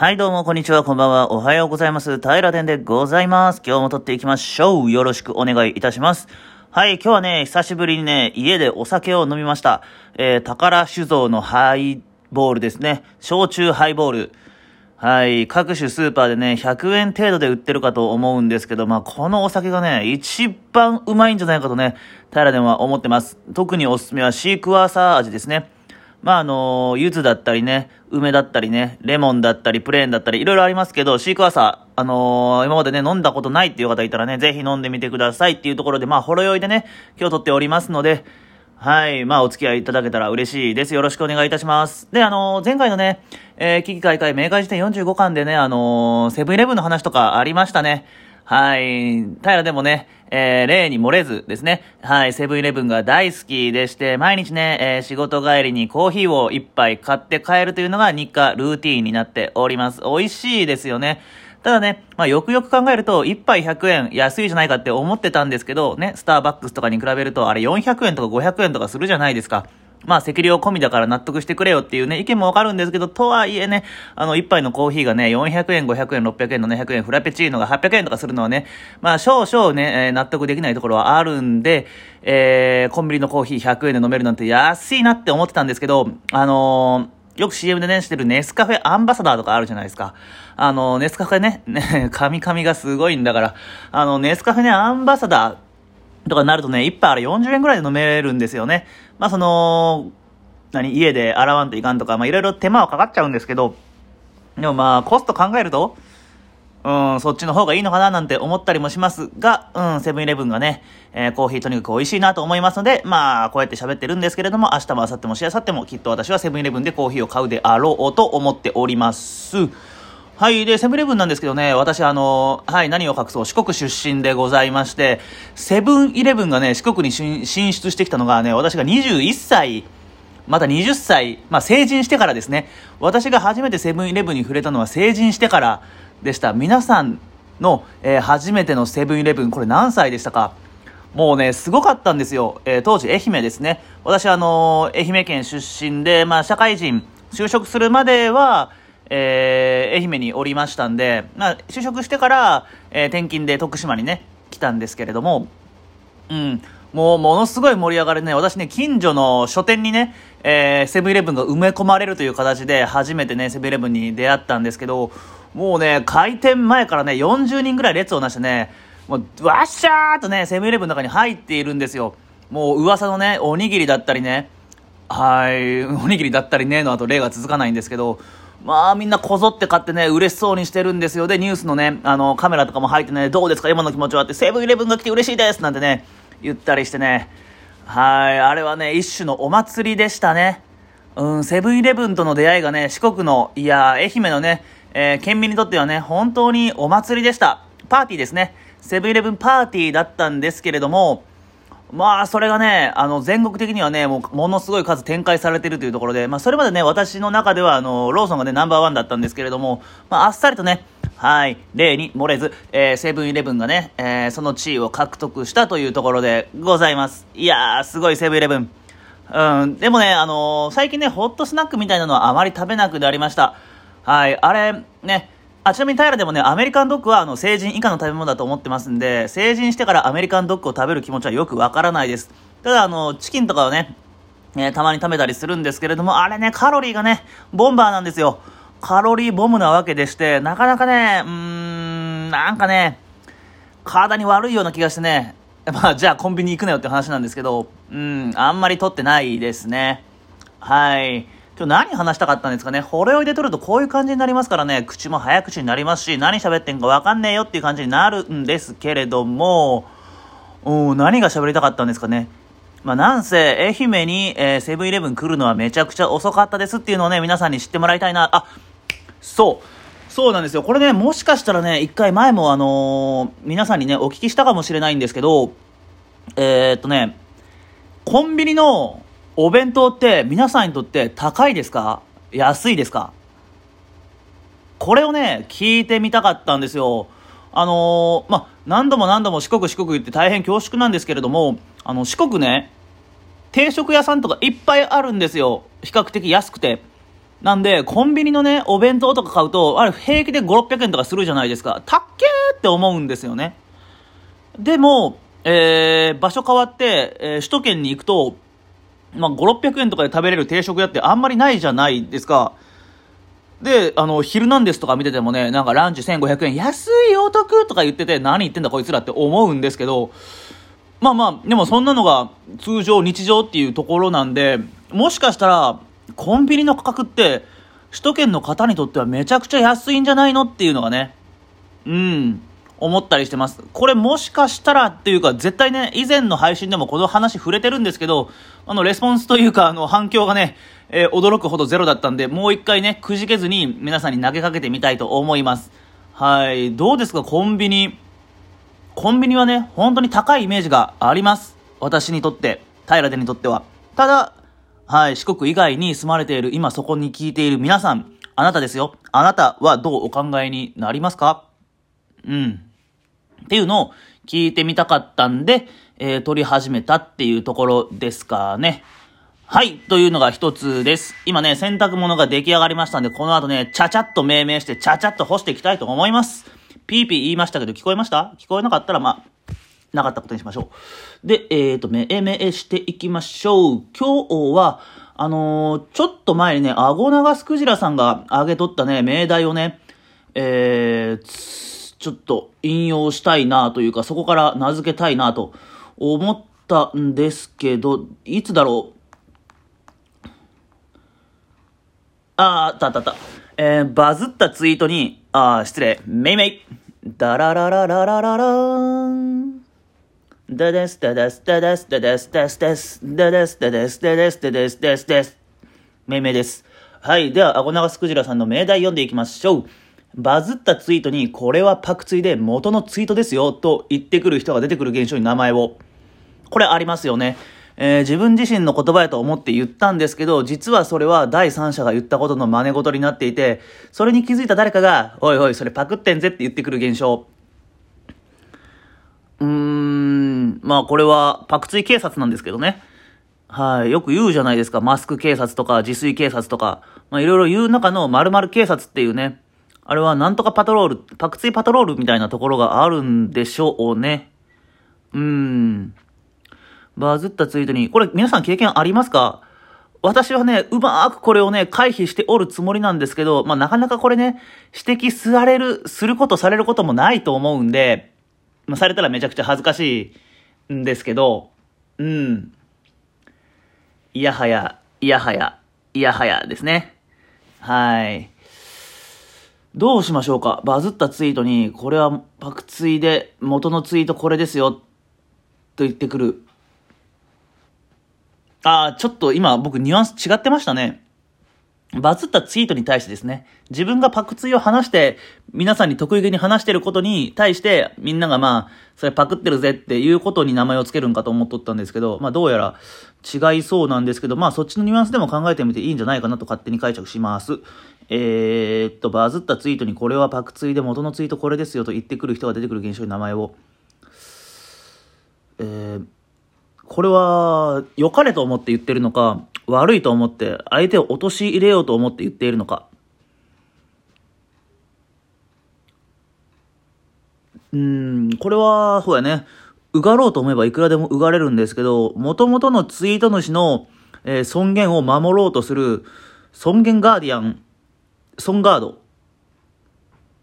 はい、どうも、こんにちは、こんばんは。おはようございます。平田でございます。今日も撮っていきましょう。よろしくお願いいたします。はい、今日はね、久しぶりにね、家でお酒を飲みました。えー、宝酒造のハイボールですね。焼酎ハイボール。はい、各種スーパーでね、100円程度で売ってるかと思うんですけど、まあ、このお酒がね、一番うまいんじゃないかとね、平田は思ってます。特におすすめはシークワーサー味ですね。まあ、あの柚子だったりね、梅だったりね、レモンだったり、プレーンだったり、いろいろありますけど、シークワーサー、あのー今までね、飲んだことないっていう方いたらね、ぜひ飲んでみてくださいっていうところで、まあ、ほろ酔いでね、今日撮っておりますので、はい。まあ、お付き合いいただけたら嬉しいです。よろしくお願いいたします。で、あのー前回のね、えー、危機開会、明快辞典45巻でね、あのーセブンイレブンの話とかありましたね。はい。平でもね、えー、例に漏れずですね。はい。セブンイレブンが大好きでして、毎日ね、えー仕事帰りにコーヒーを一杯買って帰るというのが日課ルーティーンになっております。美味しいですよね。ただね、まあ、よくよく考えると、1杯100円安いじゃないかって思ってたんですけど、ね、スターバックスとかに比べると、あれ400円とか500円とかするじゃないですか。まあ、赤量込みだから納得してくれよっていうね、意見もわかるんですけど、とはいえね、あの、一杯のコーヒーがね、400円、500円、600円、700円、フラペチーノが800円とかするのはね、まあ、少々ね、えー納得できないところはあるんで、えー、コンビニのコーヒー100円で飲めるなんて安いなって思ってたんですけど、あのーよく CM でね、してるネスカフェアンバサダーとかあるじゃないですか。あの、ネスカフェね、ね、カミカミがすごいんだから、あの、ネスカフェね、アンバサダーとかになるとね、一杯あれ40円ぐらいで飲めるんですよね。まあ、その、何、家で洗わんといかんとか、まあ、いろいろ手間はかかっちゃうんですけど、でもまあ、コスト考えると、うん、そっちの方がいいのかななんて思ったりもしますが、うん、セブンイレブンがね、えーコーヒーとにかく美味しいなと思いますので、まあ、こうやって喋ってるんですけれども、明日も明後日もしあさってもきっと私はセブンイレブンでコーヒーを買うであろうと思っております。はい。で、セブンイレブンなんですけどね、私、あの、はい、何を隠そう、四国出身でございまして、セブンイレブンがね、四国に進出してきたのがね、私が21歳、また20歳、まあ成人してからですね。私が初めてセブンイレブンに触れたのは成人してからでした。皆さんの、えー初めてのセブンイレブン、これ何歳でしたか？もうね、すごかったんですよ。えー当時、愛媛ですね。私、あのー愛媛県出身で、まあ、社会人、就職するまでは、えー愛媛におりましたんで、まあ、就職してから、えー転勤で徳島にね、来たんですけれども、うん。もう、ものすごい盛り上がりね、私ね、近所の書店にね、えーセブンイレブンが埋め込まれるという形で、初めてね、セブンイレブンに出会ったんですけど、もうね、開店前からね、40人ぐらい列をなしてね、もう、わっしゃーとね、セブンイレブンの中に入っているんですよ。もう、噂のね、おにぎりだったりね、はい、おにぎりだったりね、の後例が続かないんですけど、まあみんなこぞって買ってね、嬉しそうにしてるんですよ。で、ニュースのね、あの、カメラとかも入ってね、どうですか？今の気持ちはって、セブンイレブンが来て嬉しいですなんてね、言ったりしてね、はい、あれはね、一種のお祭りでしたね。うん、セブンイレブンとの出会いがね、四国の、いや、愛媛のね、えー県民にとってはね、本当にお祭りでした。パーティーですね。セブンイレブンパーティーだったんですけれども、まあ、それがね、あの、全国的にはね、もう、ものすごい数展開されてるというところで、まあ、それまでね、私の中では、あの、ローソンがね、ナンバーワンだったんですけれども、まあ、あっさりとね、はい、例に漏れず、えーセブンイレブンがね、えーその地位を獲得したというところでございます。いやー、すごいセブンイレブン。うん、でもね、あのー最近ね、ホットスナックみたいなのはあまり食べなくなりました。はい、あれ、ね、あちなみに平でもね、アメリカンドッグはあの成人以下の食べ物だと思ってますんで、成人してからアメリカンドッグを食べる気持ちはよくわからないです。ただ、あの、チキンとかをね、えーたまに食べたりするんですけれども、あれね、カロリーがね、ボンバーなんですよ。カロリーボムなわけでして、なかなかね、うーん、なんかね、体に悪いような気がしてね、まあ、じゃあコンビニ行くなよって話なんですけど、うん、あんまり取ってないですね。はい。今日何話したかったんですかね？ほろ酔いで撮るとこういう感じになりますからね、口も早口になりますし、何喋ってんかわかんねえよっていう感じになるんですけれども、うん、何が喋りたかったんですかね？まあ、なんせ、愛媛に、えセブンイレブン来るのはめちゃくちゃ遅かったですっていうのをね、皆さんに知ってもらいたいな。あ、そう。そうなんですよ。これね、もしかしたらね、一回前もあのー皆さんにね、お聞きしたかもしれないんですけど、えー、っとね、コンビニのお弁当って皆さんにとって高いですか？安いですか？これをね、聞いてみたかったんですよ。あのーまあ、何度も何度も四国四国言って大変恐縮なんですけれども、あの、四国ね、定食屋さんとかいっぱいあるんですよ。比較的安くて。なんで、コンビニのね、お弁当とか買うと、あれ平気で5、600円とかするじゃないですか。たっけーって思うんですよね。でも、えー、場所変わって、えー、首都圏に行くと、まあ、5、600円とかで食べれる定食屋ってあんまりないじゃないですか。で、あの、ヒルナンデスとか見ててもね、なんかランチ1500円、安いお得とか言ってて、何言ってんだこいつらって思うんですけど、まあまあ、でもそんなのが通常、日常っていうところなんで、もしかしたら、コンビニの価格って、首都圏の方にとってはめちゃくちゃ安いんじゃないのっていうのがね、うん、思ったりしてます。これもしかしたらっていうか、絶対ね、以前の配信でもこの話触れてるんですけど、あの、レスポンスというか、あの、反響がね、えー、驚くほどゼロだったんで、もう一回ね、くじけずに皆さんに投げかけてみたいと思います。はい。どうですか、コンビニ。コンビニはね、本当に高いイメージがあります。私にとって、平手にとっては。ただ、はい、四国以外に住まれている、今そこに聞いている皆さん、あなたですよ。あなたはどうお考えになりますか？うん。っていうのを聞いてみたかったんで、えー、撮り始めたっていうところですかね。はい。というのが一つです。今ね、洗濯物が出来上がりましたんで、この後ね、ちゃちゃっと命名して、ちゃちゃっと干していきたいと思います。ピーピー言いましたけど、聞こえました？聞こえなかったら、まあ、なかったことにしましょう。で、えっ、ー、と、命名していきましょう。今日は、あのー、ちょっと前にね、アゴナガスクジラさんが挙げとったね、命題をね、えー、ちょっと引用したいなというか、そこから名付けたいなと思ったんですけど、いつだろう？ああったあったあった。えー、バズったツイートに、ああ、失礼、めいめい。ダラララララララーン。ダデスダデスダデスダデスダスダスダデスダデスダデスダデスダスダスめいめいです。はい。では、アゴナガスクジラさんの命名読んでいきましょう。バズったツイートに、これはパクツイで元のツイートですよ、と言ってくる人が出てくる現象に名前を。これありますよね。えー、自分自身の言葉やと思って言ったんですけど、実はそれは第三者が言ったことの真似事になっていて、それに気づいた誰かが、おいおい、それパクってんぜって言ってくる現象。うーん、まあこれはパクツイ警察なんですけどね。はい。よく言うじゃないですか。マスク警察とか、自炊警察とか。まあいろいろ言う中の〇〇警察っていうね。あれはなんとかパトロール、パクツイパトロールみたいなところがあるんでしょうね。うーん。バズったツイートに、これ皆さん経験ありますか？私はね、うまーくこれをね、回避しておるつもりなんですけど、まあ、なかなかこれね、指摘される、することされることもないと思うんで、まあ、されたらめちゃくちゃ恥ずかしいんですけど、うん。いやはや、いやはや、いやはやですね。はい。どうしましょうか？バズったツイートに、これはパクツイで元のツイートこれですよ、と言ってくるああ、ちょっと今僕ニュアンス違ってましたね。バズったツイートに対してですね、自分がパクツイを話して、皆さんに得意げに話してることに対して、みんながまあ、それパクってるぜっていうことに名前を付けるんかと思っとったんですけど、まあどうやら違いそうなんですけど、まあそっちのニュアンスでも考えてみていいんじゃないかなと勝手に解釈します。えー、っと、バズったツイートにこれはパクツイで元のツイートこれですよと言ってくる人が出てくる現象に名前を、えー、これは良かれと思って言ってるのか、悪いと思って相手を陥れようと思って言っているのか。うん、これは、そうやね。うがろうと思えばいくらでもうがれるんですけど、元々のツイート主の、えー、尊厳を守ろうとする、尊厳ガーディアン、尊ガード、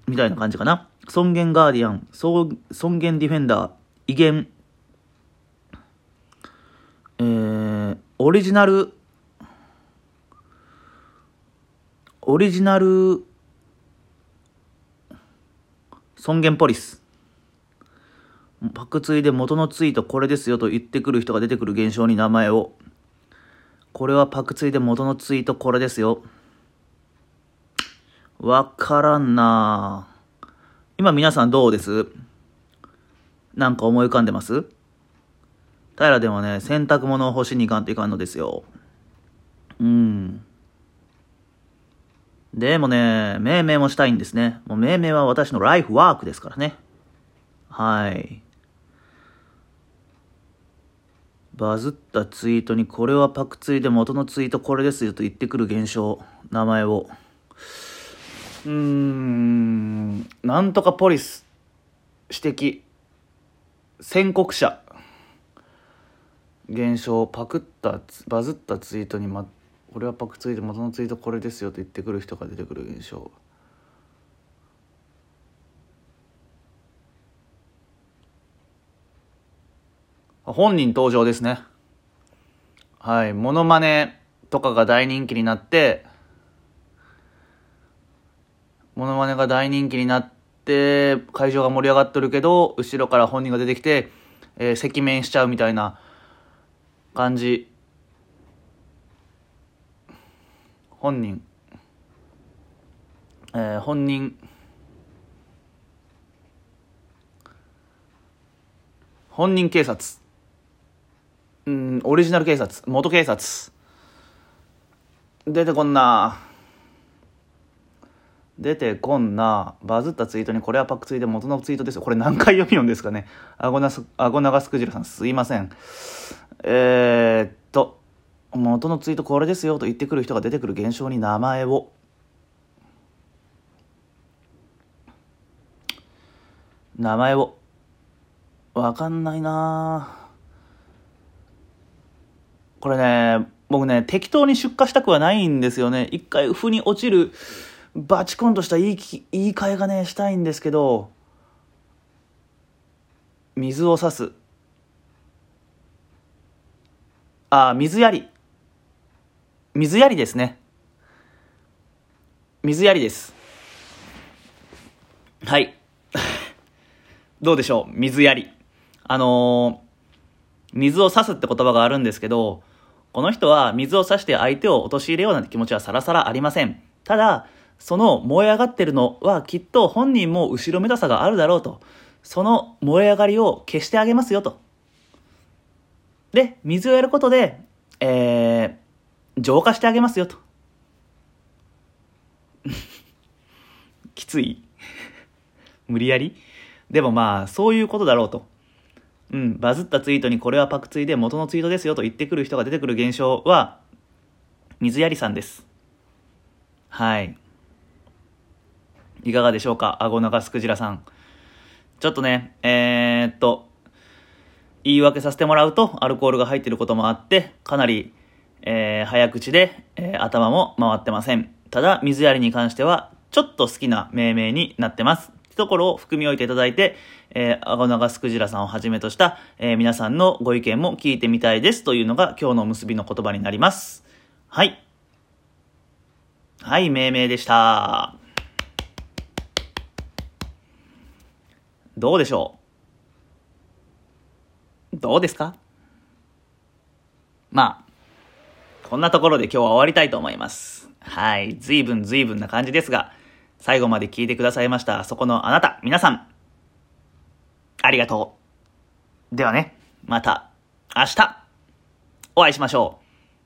みたいな感じかな。尊厳ガーディアン、尊厳ディフェンダー、威厳、えー、オリジナル、オリジナル、尊厳ポリス。パクツイで元のツイートこれですよと言ってくる人が出てくる現象に名前を。これはパクツイで元のツイートこれですよ。わからんな今皆さんどうです？なんか思い浮かんでます？平でもね、洗濯物を干しに行かんといかんのですよ。うん。でもね、命名もしたいんですね。もう命名は私のライフワークですからね。はい。バズったツイートにこれはパクツイで元のツイートこれですよと言ってくる現象、名前を。うん、なんとかポリス、指摘、宣告者、現象、パクった、バズったツイートに、ま、これはパクツイで元のツイートこれですよと言ってくる人が出てくる現象。本人登場ですね。はい。モノマネとかが大人気になって、モノマネが大人気になって、会場が盛り上がってるけど、後ろから本人が出てきて、えー、赤面しちゃうみたいな感じ。本人。えー、本人。本人警察。うん、オリジナル警察、元警察。出てこんな。出てこんな。バズったツイートにこれはパクツイで元のツイートですよ。これ何回読み読んですかね。あごなす、あご長すくじらさんすいません。えー、っと、元のツイートこれですよと言ってくる人が出てくる現象に名前を。名前を。わかんないなこれね、僕ね、適当に出荷したくはないんですよね。一回、腑に落ちる、バチコンとした言い言い換えがね、したいんですけど、水を差す。あ、水やり。水やりですね。水やりです。はい。どうでしょう？水やり。あのー、水を差すって言葉があるんですけど、この人は水を差して相手を陥れようなんて気持ちはさらさらありません。ただ、その燃え上がってるのはきっと本人も後ろめたさがあるだろうと。その燃え上がりを消してあげますよと。で、水をやることで、えー、浄化してあげますよと。きつい 無理やり？でもまあ、そういうことだろうと。うん、バズったツイートにこれはパクツイで元のツイートですよと言ってくる人が出てくる現象は、水やりさんです。はい。いかがでしょうか？顎長スクジラさん。ちょっとね、えー、っと、言い訳させてもらうと、アルコールが入ってることもあって、かなり、えー、早口で、えー、頭も回ってません。ただ、水やりに関しては、ちょっと好きな命名になってます。ところを含み置いていただいて、えー、アゴナガスクジラさんをはじめとした、えー、皆さんのご意見も聞いてみたいですというのが今日の結びの言葉になります。はい。はい、命名でした。どうでしょう？どうですか？まあ、こんなところで今日は終わりたいと思います。はい。随分随分な感じですが、最後まで聞いてくださいました。そこのあなた、皆さん、ありがとう。ではね、また、明日、お会いしましょ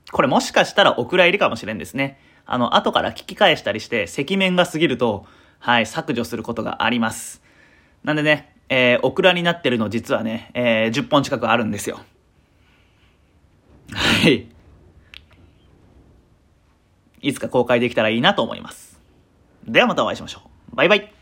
う。これもしかしたらお蔵入りかもしれんですね。あの、後から聞き返したりして、赤面が過ぎると、はい、削除することがあります。なんでね、えー、オクラになってるの実はね、えー、10本近くあるんですよ。はい。いつか公開できたらいいなと思います。ではまたお会いしましょう。バイバイ。